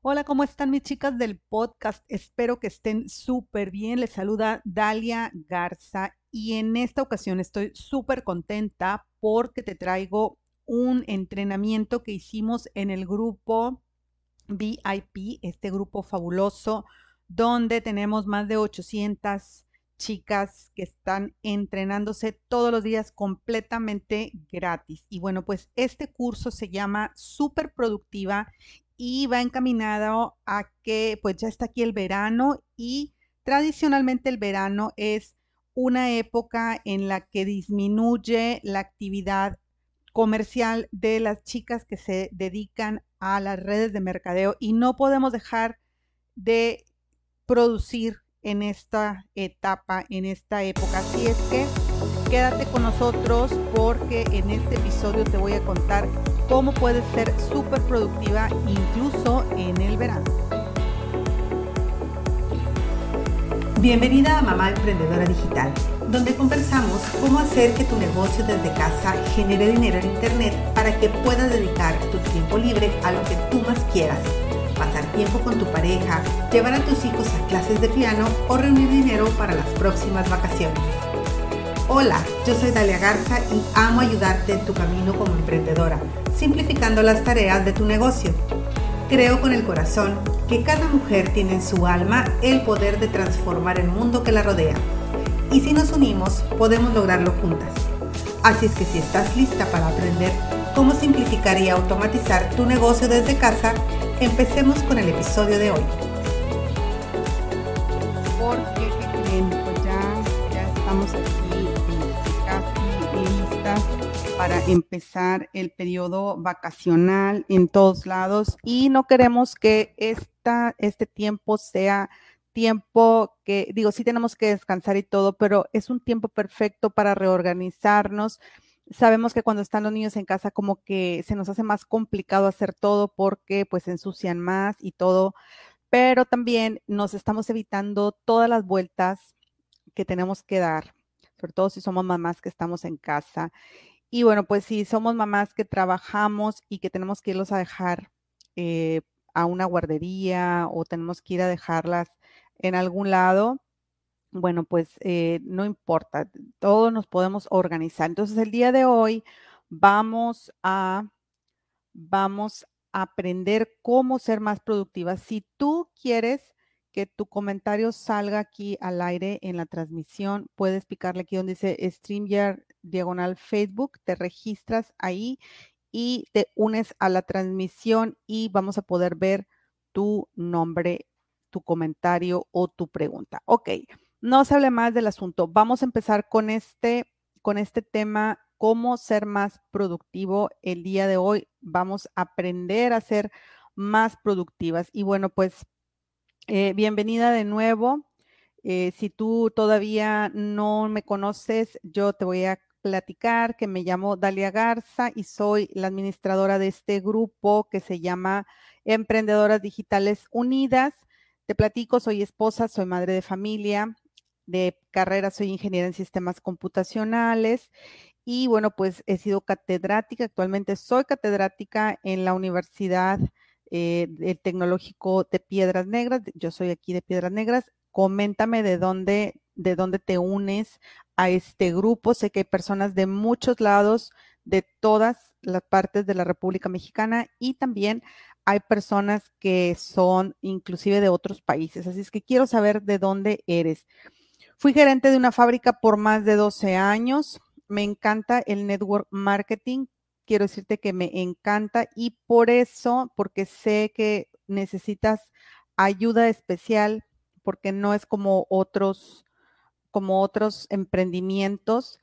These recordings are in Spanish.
Hola, ¿cómo están mis chicas del podcast? Espero que estén súper bien. Les saluda Dalia Garza y en esta ocasión estoy súper contenta porque te traigo un entrenamiento que hicimos en el grupo VIP, este grupo fabuloso, donde tenemos más de 800 chicas que están entrenándose todos los días completamente gratis. Y bueno, pues este curso se llama Súper Productiva y va encaminado a que pues ya está aquí el verano y tradicionalmente el verano es una época en la que disminuye la actividad comercial de las chicas que se dedican a las redes de mercadeo y no podemos dejar de producir en esta etapa, en esta época. Así es que quédate con nosotros porque en este episodio te voy a contar cómo puedes ser súper productiva incluso en el verano. Bienvenida a Mamá Emprendedora Digital, donde conversamos cómo hacer que tu negocio desde casa genere dinero en Internet para que puedas dedicar tu tiempo libre a lo que tú más quieras. Pasar tiempo con tu pareja, llevar a tus hijos a clases de piano o reunir dinero para las próximas vacaciones. Hola, yo soy Dalia Garza y amo ayudarte en tu camino como emprendedora, simplificando las tareas de tu negocio. Creo con el corazón que cada mujer tiene en su alma el poder de transformar el mundo que la rodea. Y si nos unimos, podemos lograrlo juntas. Así es que si estás lista para aprender cómo simplificar y automatizar tu negocio desde casa, empecemos con el episodio de hoy. Porque, ya, estamos aquí para empezar el periodo vacacional en todos lados y no queremos que esta, este tiempo sea tiempo que, digo, sí tenemos que descansar y todo, pero es un tiempo perfecto para reorganizarnos. Sabemos que cuando están los niños en casa como que se nos hace más complicado hacer todo porque pues ensucian más y todo, pero también nos estamos evitando todas las vueltas que tenemos que dar, sobre todo si somos mamás que estamos en casa. Y bueno, pues si somos mamás que trabajamos y que tenemos que irlos a dejar eh, a una guardería o tenemos que ir a dejarlas en algún lado, bueno, pues eh, no importa, todos nos podemos organizar. Entonces, el día de hoy vamos a, vamos a aprender cómo ser más productivas. Si tú quieres que tu comentario salga aquí al aire en la transmisión, puedes picarle aquí donde dice StreamYard diagonal Facebook, te registras ahí y te unes a la transmisión y vamos a poder ver tu nombre, tu comentario o tu pregunta. Ok no se hable más del asunto. Vamos a empezar con este, con este tema, cómo ser más productivo el día de hoy. Vamos a aprender a ser más productivas. Y bueno, pues eh, bienvenida de nuevo. Eh, si tú todavía no me conoces, yo te voy a platicar que me llamo Dalia Garza y soy la administradora de este grupo que se llama Emprendedoras Digitales Unidas. Te platico, soy esposa, soy madre de familia, de carrera soy ingeniera en sistemas computacionales y bueno, pues he sido catedrática, actualmente soy catedrática en la Universidad eh, del Tecnológico de Piedras Negras, yo soy aquí de Piedras Negras. Coméntame de dónde, de dónde te unes a este grupo. Sé que hay personas de muchos lados, de todas las partes de la República Mexicana y también hay personas que son inclusive de otros países. Así es que quiero saber de dónde eres. Fui gerente de una fábrica por más de 12 años. Me encanta el network marketing. Quiero decirte que me encanta y por eso, porque sé que necesitas ayuda especial, porque no es como otros, como otros emprendimientos.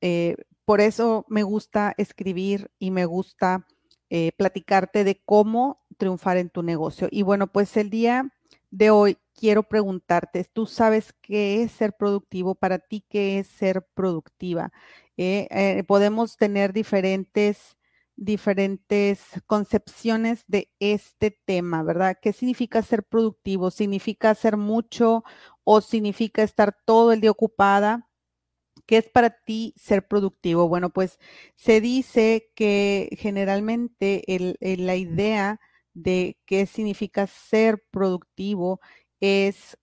Eh, por eso me gusta escribir y me gusta eh, platicarte de cómo triunfar en tu negocio. Y bueno, pues el día de hoy quiero preguntarte, ¿tú sabes qué es ser productivo? Para ti, ¿qué es ser productiva? Eh, podemos tener diferentes, diferentes concepciones de este tema, ¿verdad? ¿Qué significa ser productivo? ¿Significa hacer mucho o significa estar todo el día ocupada? ¿Qué es para ti ser productivo? Bueno, pues se dice que generalmente la idea de qué significa ser productivo es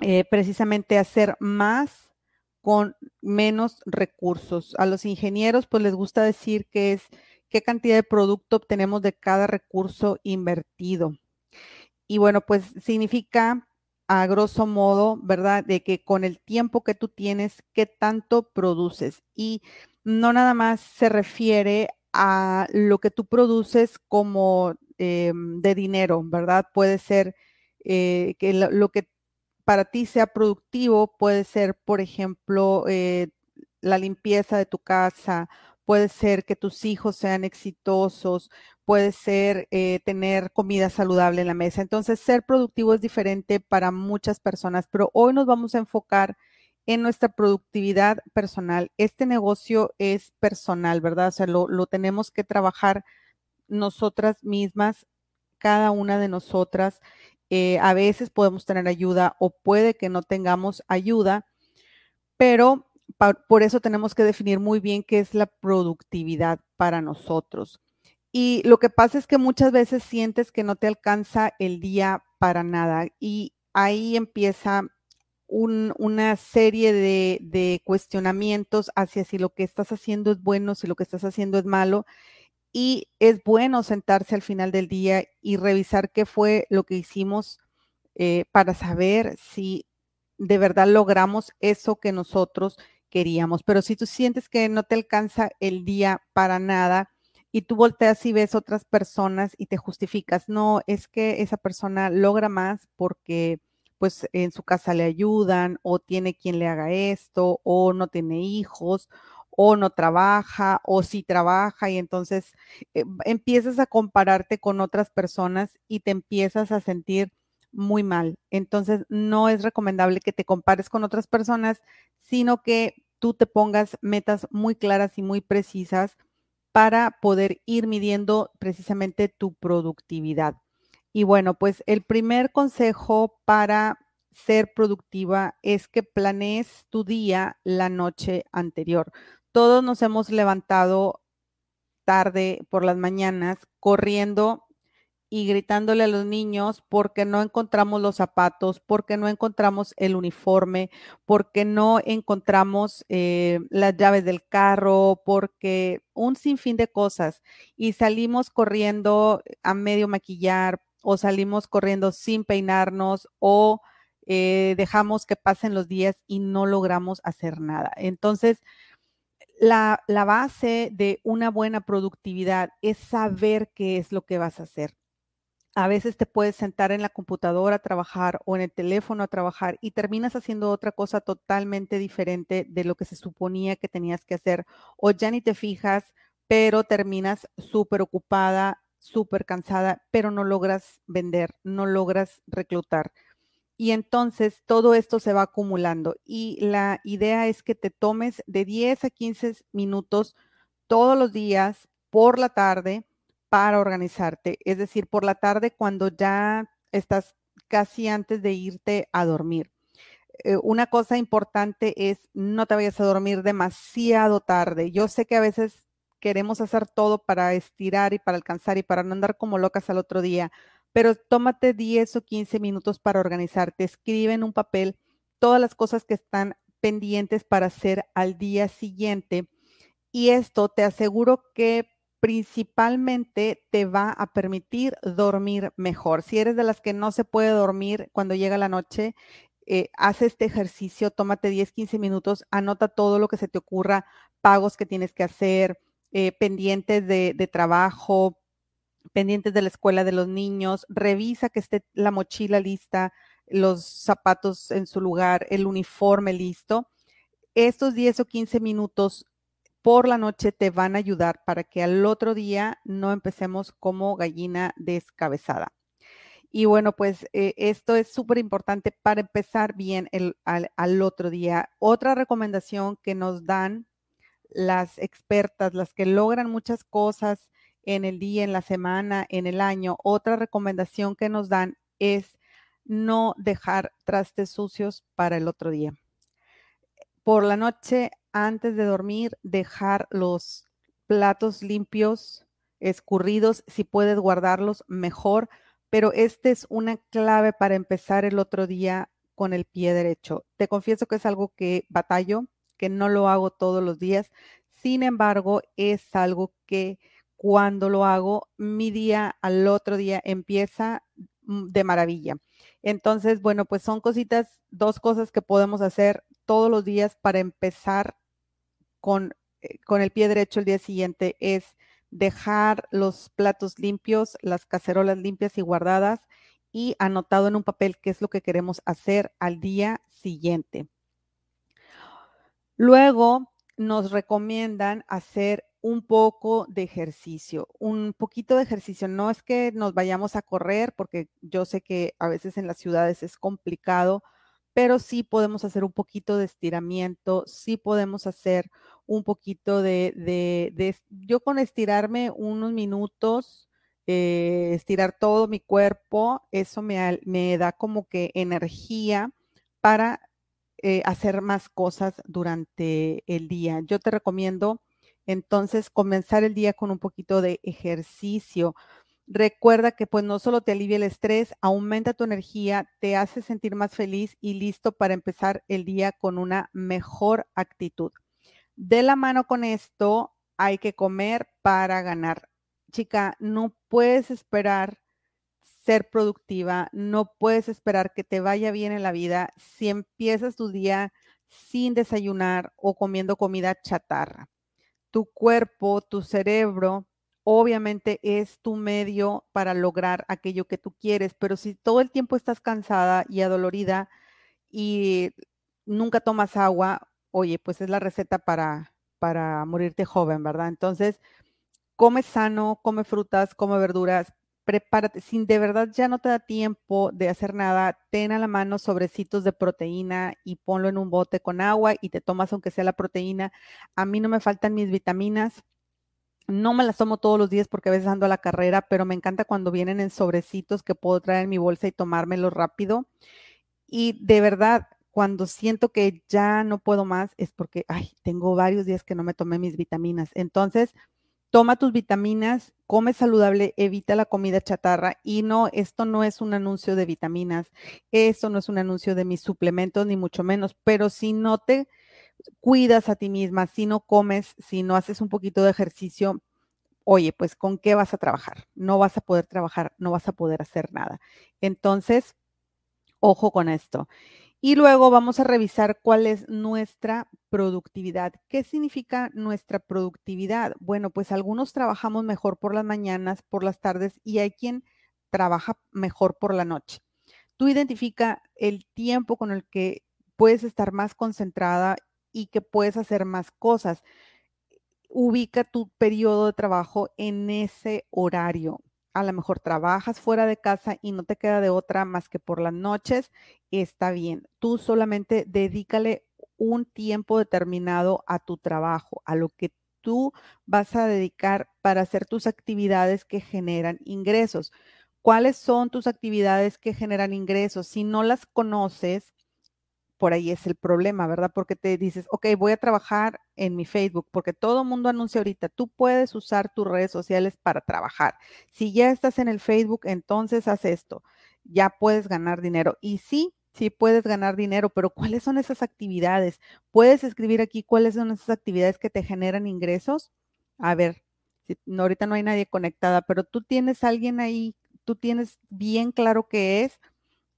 eh, precisamente hacer más con menos recursos. A los ingenieros pues les gusta decir que es qué cantidad de producto obtenemos de cada recurso invertido. Y bueno, pues significa a grosso modo, ¿verdad? De que con el tiempo que tú tienes, qué tanto produces. Y no nada más se refiere a lo que tú produces como em, de dinero, ¿verdad? Puede ser eh, que lo, que para ti sea productivo, puede ser, por ejemplo, eh, la limpieza de tu casa, puede ser que tus hijos sean exitosos, puede ser eh, tener comida saludable en la mesa. Entonces, ser productivo es diferente para muchas personas, pero hoy nos vamos a enfocar en nuestra productividad personal. Este negocio es personal, ¿verdad? O sea, lo, tenemos que trabajar nosotras mismas, cada una de nosotras. Eh, a veces podemos tener ayuda o puede que no tengamos ayuda, pero por eso tenemos que definir muy bien qué es la productividad para nosotros. Y lo que pasa es que muchas veces sientes que no te alcanza el día para nada y ahí empieza una serie de, cuestionamientos hacia si lo que estás haciendo es bueno, si lo que estás haciendo es malo. Y es bueno sentarse al final del día y revisar qué fue lo que hicimos eh, para saber si de verdad logramos eso que nosotros queríamos. Pero si tú sientes que no te alcanza el día para nada y tú volteas y ves otras personas y te justificas, no, es que esa persona logra más porque pues en su casa le ayudan o tiene quien le haga esto o no tiene hijos o no trabaja o sí trabaja y entonces eh, empiezas a compararte con otras personas y te empiezas a sentir muy mal. Entonces no es recomendable que te compares con otras personas, sino que tú te pongas metas muy claras y muy precisas para poder ir midiendo precisamente tu productividad. Y bueno, pues el primer consejo para ser productiva es que planees tu día la noche anterior. Todos nos hemos levantado tarde por las mañanas corriendo y gritándole a los niños porque no encontramos los zapatos, porque no encontramos el uniforme, porque no encontramos eh, las llaves del carro, porque un sinfín de cosas. Y salimos corriendo a medio maquillar, o salimos corriendo sin peinarnos o eh, dejamos que pasen los días y no logramos hacer nada. Entonces, la, la, base de una buena productividad es saber qué es lo que vas a hacer. A veces te puedes sentar en la computadora a trabajar o en el teléfono a trabajar y terminas haciendo otra cosa totalmente diferente de lo que se suponía que tenías que hacer o ya ni te fijas, pero terminas súper ocupada súper cansada, pero no logras vender, no logras reclutar. Y entonces todo esto se va acumulando y la idea es que te tomes de 10 a 15 minutos todos los días por la tarde para organizarte. Es decir, por la tarde cuando ya estás casi antes de irte a dormir. Eh, una cosa importante es no te vayas a dormir demasiado tarde. Yo sé que a veces queremos hacer todo para estirar y para alcanzar y para no andar como locas al otro día, pero tómate 10 o 15 minutos para organizarte, escribe en un papel todas las cosas que están pendientes para hacer al día siguiente y esto te aseguro que principalmente te va a permitir dormir mejor. Si eres de las que no se puede dormir cuando llega la noche, eh, haz este ejercicio, tómate 10, 15 minutos, anota todo lo que se te ocurra, pagos que tienes que hacer, eh, pendientes de, de trabajo, pendientes de la escuela de los niños, revisa que esté la mochila lista, los zapatos en su lugar, el uniforme listo. Estos 10 o 15 minutos por la noche te van a ayudar para que al otro día no empecemos como gallina descabezada. Y bueno, pues eh, esto es súper importante para empezar bien el, al, al, otro día. Otra recomendación que nos dan las expertas, las que logran muchas cosas en el día, en la semana, en el año, otra recomendación que nos dan es no dejar trastes sucios para el otro día. Por la noche, antes de dormir, dejar los platos limpios escurridos. Si puedes guardarlos, mejor. Pero esta es una clave para empezar el otro día con el pie derecho. Te confieso que es algo que batallo, que no lo hago todos los días. Sin embargo, es algo que cuando lo hago, mi día al otro día empieza mm, de maravilla. Entonces, bueno, pues son cositas, dos cosas que podemos hacer todos los días para empezar con, eh, con el pie derecho el día siguiente. Es dejar los platos limpios, las cacerolas limpias y guardadas y anotado en un papel qué es lo que queremos hacer al día siguiente. Luego nos recomiendan hacer un poco de ejercicio, un poquito de ejercicio. No es que nos vayamos a correr, porque yo sé que a veces en las ciudades es complicado, pero sí podemos hacer un poquito de estiramiento, sí podemos hacer un poquito de, de, yo con estirarme unos minutos, eh, estirar todo mi cuerpo, eso me, me da como que energía para eh, hacer más cosas durante el día. Yo te recomiendo entonces, comenzar el día con un poquito de ejercicio. Recuerda que pues no solo te alivia el estrés, aumenta tu energía, te hace sentir más feliz y listo para empezar el día con una mejor actitud. De la mano con esto, hay que comer para ganar. Chica, no puedes esperar ser productiva, no puedes esperar que te vaya bien en la vida si empiezas tu día sin desayunar o comiendo comida chatarra tu cuerpo, tu cerebro, obviamente es tu medio para lograr aquello que tú quieres, pero si todo el tiempo estás cansada y adolorida y nunca tomas agua, oye, pues es la receta para, para morirte joven, ¿verdad? Entonces, come sano, come frutas, come verduras, prepárate, si de verdad ya no te da tiempo de hacer nada, ten a la mano sobrecitos de proteína y ponlo en un bote con agua y te tomas aunque sea la proteína. A mí no me faltan mis vitaminas. No me las tomo todos los días porque a veces ando a la carrera, pero me encanta cuando vienen en sobrecitos que puedo traer en mi bolsa y tomármelo rápido. Y de verdad, cuando siento que ya no puedo más, es porque, ay, tengo varios días que no me tomé mis vitaminas. Entonces, toma tus vitaminas, come saludable, evita la comida chatarra y no, esto no es un anuncio de vitaminas, esto no es un anuncio de mis suplementos, ni mucho menos, pero si no te cuidas a ti misma, si no comes, si no haces un poquito de ejercicio, oye, pues ¿con qué vas a trabajar? No vas a poder trabajar, no vas a poder hacer nada. Entonces, ojo con esto. Y luego vamos a revisar cuál es nuestra productividad. ¿Qué significa nuestra productividad? Bueno, pues algunos trabajamos mejor por las mañanas, por las tardes y hay quien trabaja mejor por la noche. Tú identifica el tiempo con el que puedes estar más concentrada y que puedes hacer más cosas. Ubica tu periodo de trabajo en ese horario a lo mejor trabajas fuera de casa y no te queda de otra más que por las noches, está bien. Tú solamente dedícale un tiempo determinado a tu trabajo, a lo que tú vas a dedicar para hacer tus actividades que generan ingresos. ¿Cuáles son tus actividades que generan ingresos? Si no las conoces, por ahí es el problema, ¿verdad? Porque te dices, ok, voy a trabajar en mi Facebook, porque todo mundo anuncia ahorita, tú puedes usar tus redes sociales para trabajar. Si ya estás en el Facebook, entonces haz esto, ya puedes ganar dinero. Y sí, sí puedes ganar dinero, pero ¿cuáles son esas actividades? ¿Puedes escribir aquí cuáles son esas actividades que te generan ingresos? A ver, si, ahorita no hay nadie conectada, pero tú tienes alguien ahí, tú tienes bien claro qué es.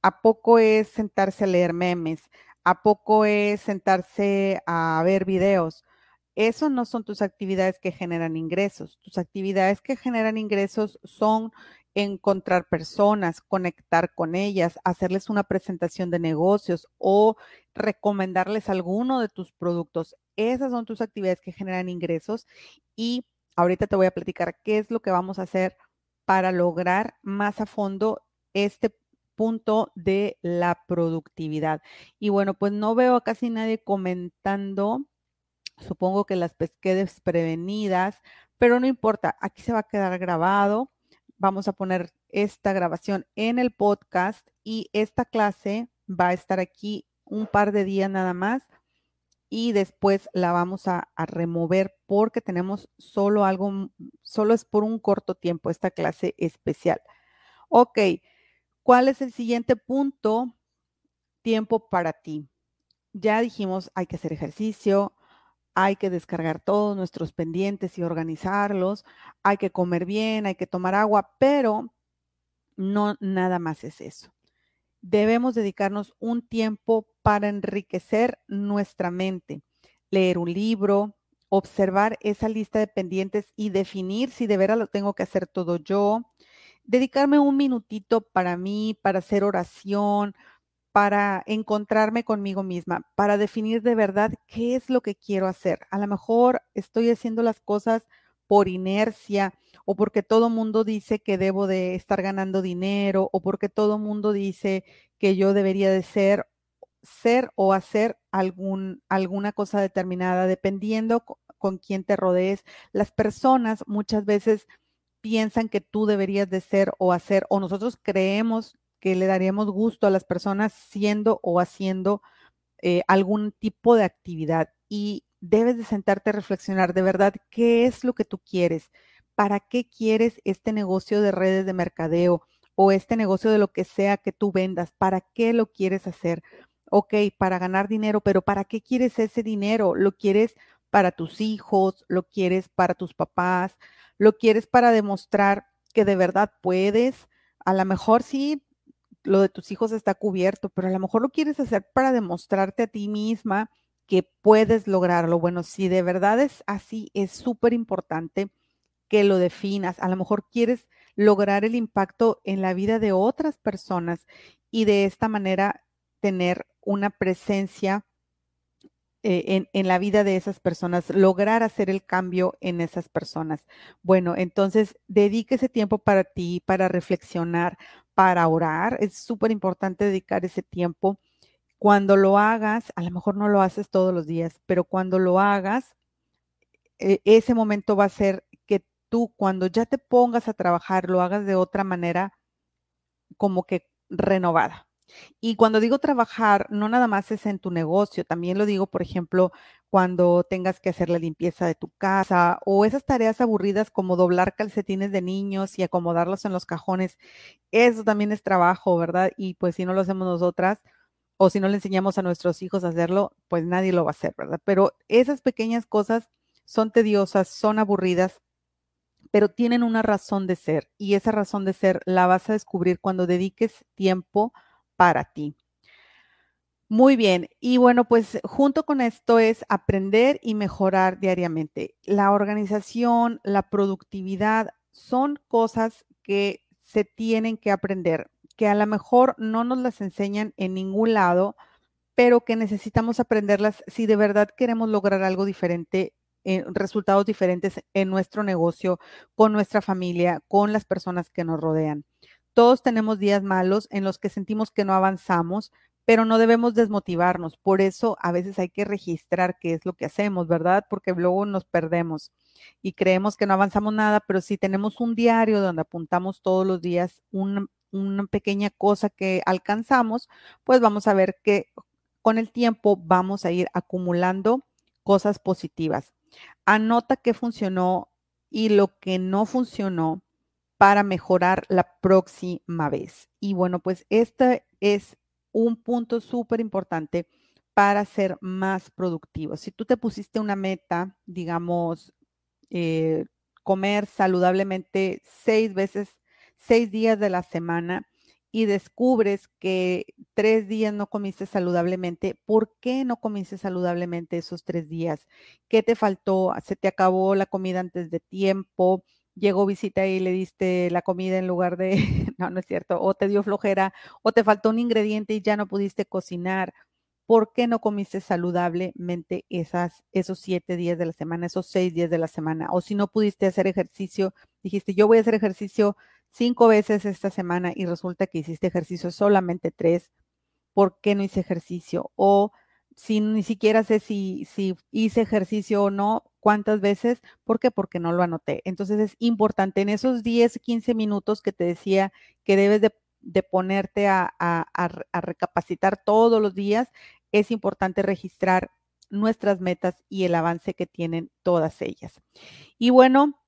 ¿A poco es sentarse a leer memes? ¿A poco es sentarse a ver videos? Eso no son tus actividades que generan ingresos. Tus actividades que generan ingresos son encontrar personas, conectar con ellas, hacerles una presentación de negocios o recomendarles alguno de tus productos. Esas son tus actividades que generan ingresos y ahorita te voy a platicar qué es lo que vamos a hacer para lograr más a fondo este punto de la productividad. Y bueno, pues no veo a casi nadie comentando. Supongo que las pesqué desprevenidas, pero no importa, aquí se va a quedar grabado. Vamos a poner esta grabación en el podcast y esta clase va a estar aquí un par de días nada más y después la vamos a, a, remover porque tenemos solo algo, solo es por un corto tiempo esta clase especial. Ok, ¿cuál es el siguiente punto? Tiempo para ti. Ya dijimos, hay que hacer ejercicio, hay que descargar todos nuestros pendientes y organizarlos, hay que comer bien, hay que tomar agua, pero no nada más es eso. Debemos dedicarnos un tiempo para enriquecer nuestra mente, leer un libro, observar esa lista de pendientes y definir si de veras lo tengo que hacer todo yo, dedicarme un minutito para mí, para hacer oración, para encontrarme conmigo misma, para definir de verdad qué es lo que quiero hacer. A lo mejor estoy haciendo las cosas por inercia o porque todo mundo dice que debo de estar ganando dinero o porque todo mundo dice que yo debería de ser ser o hacer algún, alguna cosa determinada, dependiendo con, con quién te rodees. Las personas muchas veces piensan que tú deberías de ser o hacer, o nosotros creemos que le daríamos gusto a las personas siendo o haciendo eh, algún tipo de actividad y debes de sentarte a reflexionar de verdad qué es lo que tú quieres, para qué quieres este negocio de redes de mercadeo o este negocio de lo que sea que tú vendas, para qué lo quieres hacer. Ok, para ganar dinero, pero ¿para qué quieres ese dinero? ¿Lo quieres para tus hijos? ¿Lo quieres para tus papás? ¿Lo quieres para demostrar que de verdad puedes? A lo mejor sí lo de tus hijos está cubierto, pero a lo mejor lo quieres hacer para demostrarte a ti misma que puedes lograrlo. Bueno, si de verdad es así, es súper importante que lo definas. A lo mejor quieres lograr el impacto en la vida de otras personas y de esta manera tener una presencia eh, en, la vida de esas personas, lograr hacer el cambio en esas personas. Bueno, entonces dedique ese tiempo para ti, para reflexionar, para orar. Es súper importante dedicar ese tiempo. Cuando lo hagas, a lo mejor no lo haces todos los días, pero cuando lo hagas, e, ese momento va a ser que tú cuando ya te pongas a trabajar, lo hagas de otra manera como que renovada. Y cuando digo trabajar, no nada más es en tu negocio, también lo digo, por ejemplo, cuando tengas que hacer la limpieza de tu casa o esas tareas aburridas como doblar calcetines de niños y acomodarlos en los cajones. Eso también es trabajo, ¿verdad? Y pues si no lo hacemos nosotras o si no le enseñamos a nuestros hijos a hacerlo, pues nadie lo va a hacer, ¿verdad? Pero esas pequeñas cosas son tediosas, son aburridas, pero tienen una razón de ser y esa razón de ser la vas a descubrir cuando dediques tiempo para ti. Muy bien, y bueno, pues junto con esto es aprender y mejorar diariamente. La organización, la productividad son cosas que se tienen que aprender, que a lo mejor no nos las enseñan en ningún lado, pero que necesitamos aprenderlas si de verdad queremos lograr algo diferente, eh, resultados diferentes en nuestro negocio, con nuestra familia, con las personas que nos rodean. Todos tenemos días malos en los que sentimos que no avanzamos, pero no debemos desmotivarnos. Por eso a veces hay que registrar qué es lo que hacemos, ¿verdad? Porque luego nos perdemos y creemos que no avanzamos nada, pero si tenemos un diario donde apuntamos todos los días una, pequeña cosa que alcanzamos, pues vamos a ver que con el tiempo vamos a ir acumulando cosas positivas. Anota qué funcionó y lo que no funcionó para mejorar la próxima vez. Y bueno, pues este es un punto súper importante para ser más productivo. Si tú te pusiste una meta, digamos, eh, comer saludablemente seis veces, seis días de la semana y descubres que tres días no comiste saludablemente, ¿por qué no comiste saludablemente esos tres días? ¿Qué te faltó? ¿Se te acabó la comida antes de tiempo? Llegó visita y le diste la comida en lugar de, no, no es cierto, o te dio flojera, o te faltó un ingrediente y ya no pudiste cocinar. ¿Por qué no comiste saludablemente esas, esos siete días de la semana, esos seis días de la semana? O si no pudiste hacer ejercicio, dijiste, yo voy a hacer ejercicio cinco veces esta semana y resulta que hiciste ejercicio solamente tres. ¿Por qué no hice ejercicio? O si ni siquiera sé si, si hice ejercicio o no, cuántas veces, ¿por qué? Porque no lo anoté. Entonces es importante en esos 10, 15 minutos que te decía que debes de, ponerte a, a, recapacitar todos los días, es importante registrar nuestras metas y el avance que tienen todas ellas. Y bueno,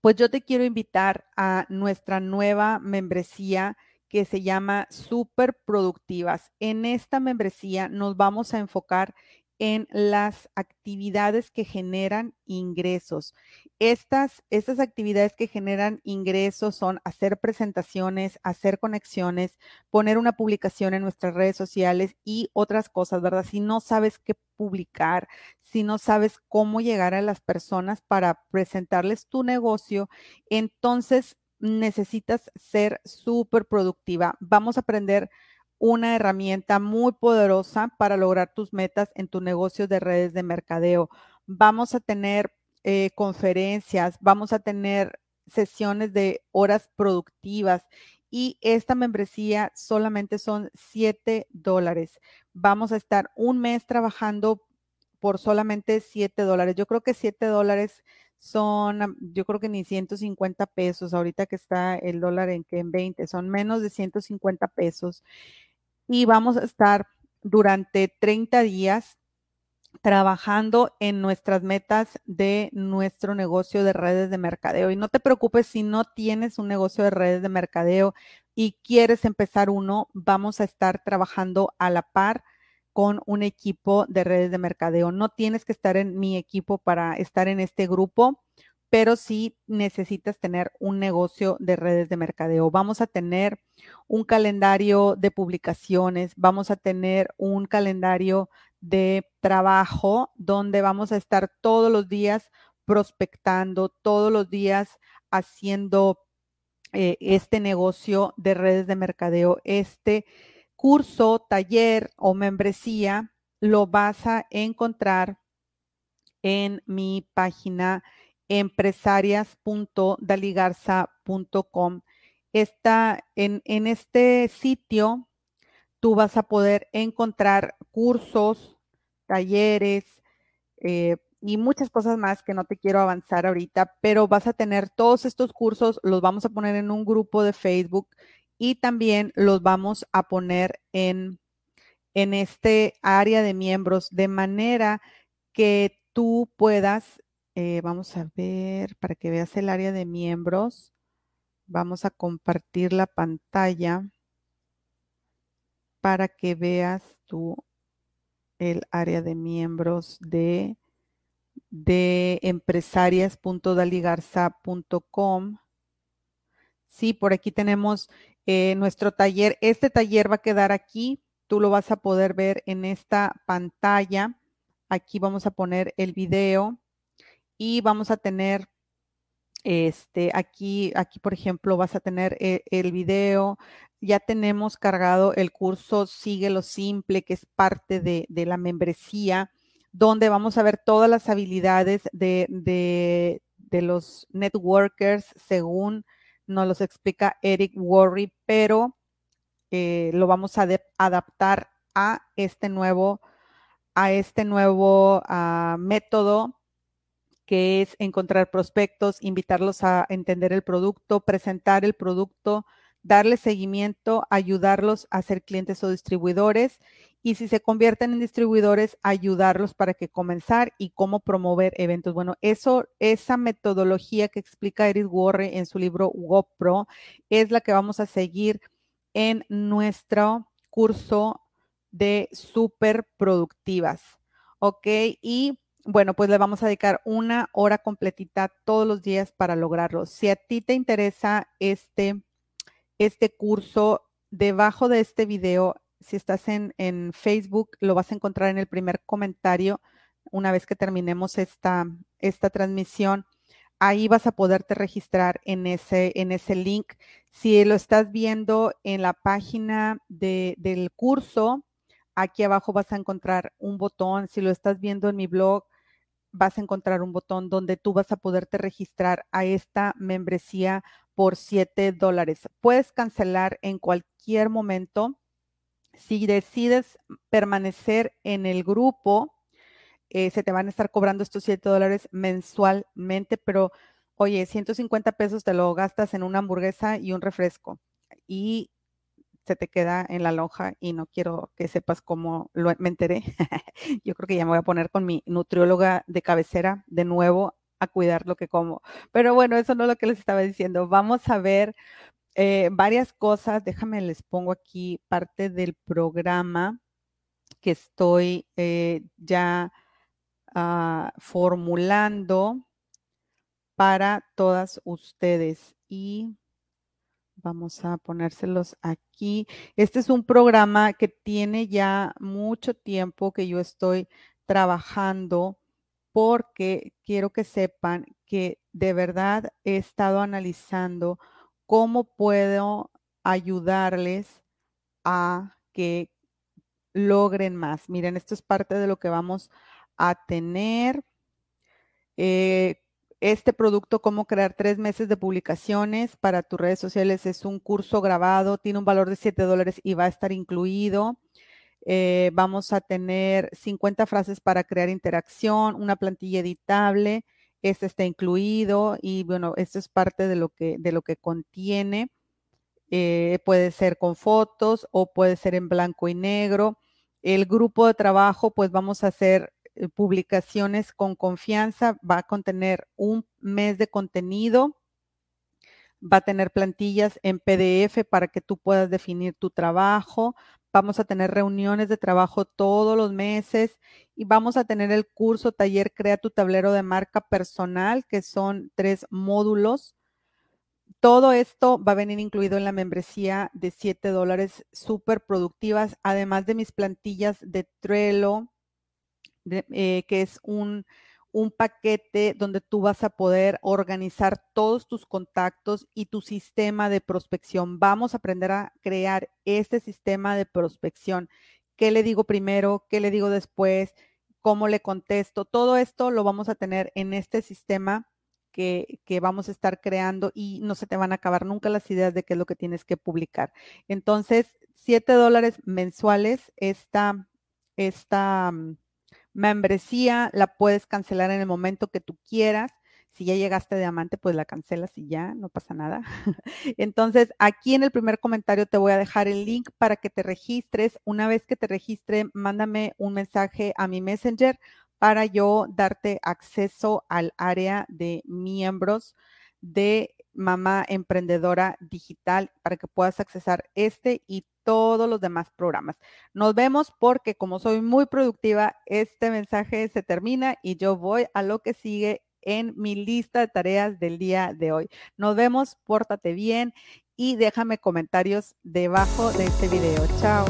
pues yo te quiero invitar a nuestra nueva membresía que se llama Super Productivas. En esta membresía nos vamos a enfocar en las actividades que generan ingresos. Estas, estas actividades que generan ingresos son hacer presentaciones, hacer conexiones, poner una publicación en nuestras redes sociales y otras cosas, ¿verdad? Si no sabes qué publicar, si no sabes cómo llegar a las personas para presentarles tu negocio, entonces necesitas ser súper productiva. Vamos a aprender una herramienta muy poderosa para lograr tus metas en tu negocio de redes de mercadeo. Vamos a tener eh, conferencias, vamos a tener sesiones de horas productivas y esta membresía solamente son 7 dólares. Vamos a estar un mes trabajando por solamente 7 dólares. Yo creo que 7 dólares son, yo creo que ni 150 pesos, ahorita que está el dólar en en 20, son menos de 150 pesos y vamos a estar durante 30 días trabajando en nuestras metas de nuestro negocio de redes de mercadeo. Y no te preocupes si no tienes un negocio de redes de mercadeo y quieres empezar uno, vamos a estar trabajando a la par con un equipo de redes de mercadeo. No tienes que estar en mi equipo para estar en este grupo pero sí necesitas tener un negocio de redes de mercadeo. Vamos a tener un calendario de publicaciones, vamos a tener un calendario de trabajo donde vamos a estar todos los días prospectando, todos los días haciendo eh, este negocio de redes de mercadeo. Este curso, taller o membresía lo vas a encontrar en mi página empresarias.daligarza.com. Está en, en este sitio, tú vas a poder encontrar cursos, talleres eh, y muchas cosas más que no te quiero avanzar ahorita, pero vas a tener todos estos cursos, los vamos a poner en un grupo de Facebook y también los vamos a poner en, en este área de miembros de manera que tú puedas eh, vamos a ver, para que veas el área de miembros, vamos a compartir la pantalla para que veas tú el área de miembros de, de empresarias.daligarza.com. Sí, por aquí tenemos eh, nuestro taller. Este taller va a quedar aquí. Tú lo vas a poder ver en esta pantalla. Aquí vamos a poner el video y vamos a tener este, aquí, aquí, por ejemplo, vas a tener eh, el, video. Ya tenemos cargado el curso Sigue lo Simple, que es parte de, la membresía, donde vamos a ver todas las habilidades de, de, los networkers, según nos los explica Eric Worry, pero eh, lo vamos a adaptar a este nuevo, a este nuevo ah, método que es encontrar prospectos, invitarlos a entender el producto, presentar el producto, darle seguimiento, ayudarlos a ser clientes o distribuidores y si se convierten en distribuidores, ayudarlos para que comenzar y cómo promover eventos. Bueno, eso, esa metodología que explica Eric Warre en su libro GoPro es la que vamos a seguir en nuestro curso de super productivas. ¿Ok? Y bueno, pues le vamos a dedicar una hora completita todos los días para lograrlo. Si a ti te interesa este, este curso, debajo de este video, si estás en, en Facebook, lo vas a encontrar en el primer comentario una vez que terminemos esta, esta transmisión. Ahí vas a poderte registrar en ese, en ese link. Si lo estás viendo en la página de, del curso, aquí abajo vas a encontrar un botón. Si lo estás viendo en mi blog, vas a encontrar un botón donde tú vas a poderte registrar a esta membresía por 7 dólares. Puedes cancelar en cualquier momento. Si decides permanecer en el grupo, eh, se te van a estar cobrando estos 7 dólares mensualmente, pero oye, 150 pesos te lo gastas en una hamburguesa y un refresco. Y se te queda en la lonja y no quiero que sepas cómo lo, me enteré. Yo creo que ya me voy a poner con mi nutrióloga de cabecera de nuevo a cuidar lo que como. Pero bueno, eso no es lo que les estaba diciendo. Vamos a ver eh, varias cosas. Déjame, les pongo aquí parte del programa que estoy eh, ya ah, formulando para todas ustedes. Y vamos a ponérselos aquí. Este es un programa que tiene ya mucho tiempo que yo estoy trabajando porque quiero que sepan que de verdad he estado analizando cómo puedo ayudarles a que logren más. Miren, esto es parte de lo que vamos a tener. Eh, este producto, cómo crear tres meses de publicaciones para tus redes sociales, es un curso grabado, tiene un valor de 7 dólares y va a estar incluido. Eh, vamos a tener 50 frases para crear interacción, una plantilla editable. Este está incluido y bueno, esto es parte de lo que, de lo que contiene. Eh, puede ser con fotos o puede ser en blanco y negro. El grupo de trabajo, pues vamos a hacer eh, publicaciones con confianza. Va a contener un mes de contenido. Va a tener plantillas en PDF para que tú puedas definir tu trabajo. Vamos a tener reuniones de trabajo todos los meses y vamos a tener el curso taller Crea tu tablero de marca personal, que son tres módulos. Todo esto va a venir incluido en la membresía de 7 dólares súper productivas, además de mis plantillas de Trello, eh, que es un un paquete donde tú vas a poder organizar todos tus contactos y tu sistema de prospección. Vamos a aprender a crear este sistema de prospección. ¿Qué le digo primero? ¿Qué le digo después? ¿Cómo le contesto? Todo esto lo vamos a tener en este sistema que, vamos a estar creando y no se te van a acabar nunca las ideas de qué es lo que tienes que publicar. Entonces, 7 dólares mensuales esta, esta mm, Membresía la puedes cancelar en el momento que tú quieras. Si ya llegaste a diamante, pues la cancelas y ya, no pasa nada. Entonces, aquí en el primer comentario te voy a dejar el link para que te registres. Una vez que te registre, mándame un mensaje a mi Messenger para yo darte acceso al área de miembros de Mamá Emprendedora Digital para que puedas accesar este y todos los demás programas. Nos vemos porque como soy muy productiva, este mensaje se termina y yo voy a lo que sigue en mi lista de tareas del día de hoy. Nos vemos, pórtate bien y déjame comentarios debajo de este video. Chao.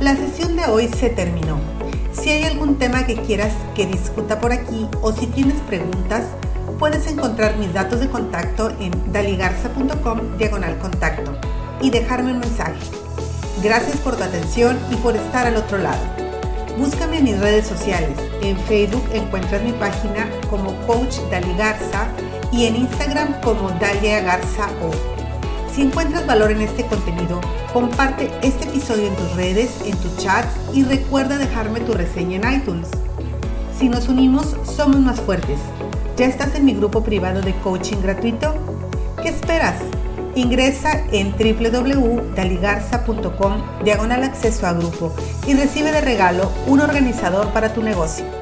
La sesión de hoy se terminó. Si hay algún tema que quieras que discuta por aquí o si tienes preguntas, puedes encontrar mis datos de contacto en daligarza.com diagonal contacto y dejarme un mensaje. Gracias por tu atención y por estar al otro lado. Búscame en mis redes sociales. En Facebook encuentras mi página como Coach Dali Garza y en Instagram como Dalia Garza O. Si encuentras valor en este contenido, comparte este episodio en tus redes, en tus chats y recuerda dejarme tu reseña en iTunes. Si nos unimos, somos más fuertes. ¿Ya estás en mi grupo privado de coaching gratuito? ¿Qué esperas? Ingresa en www.daligarza.com diagonal acceso a grupo y recibe de regalo un organizador para tu negocio.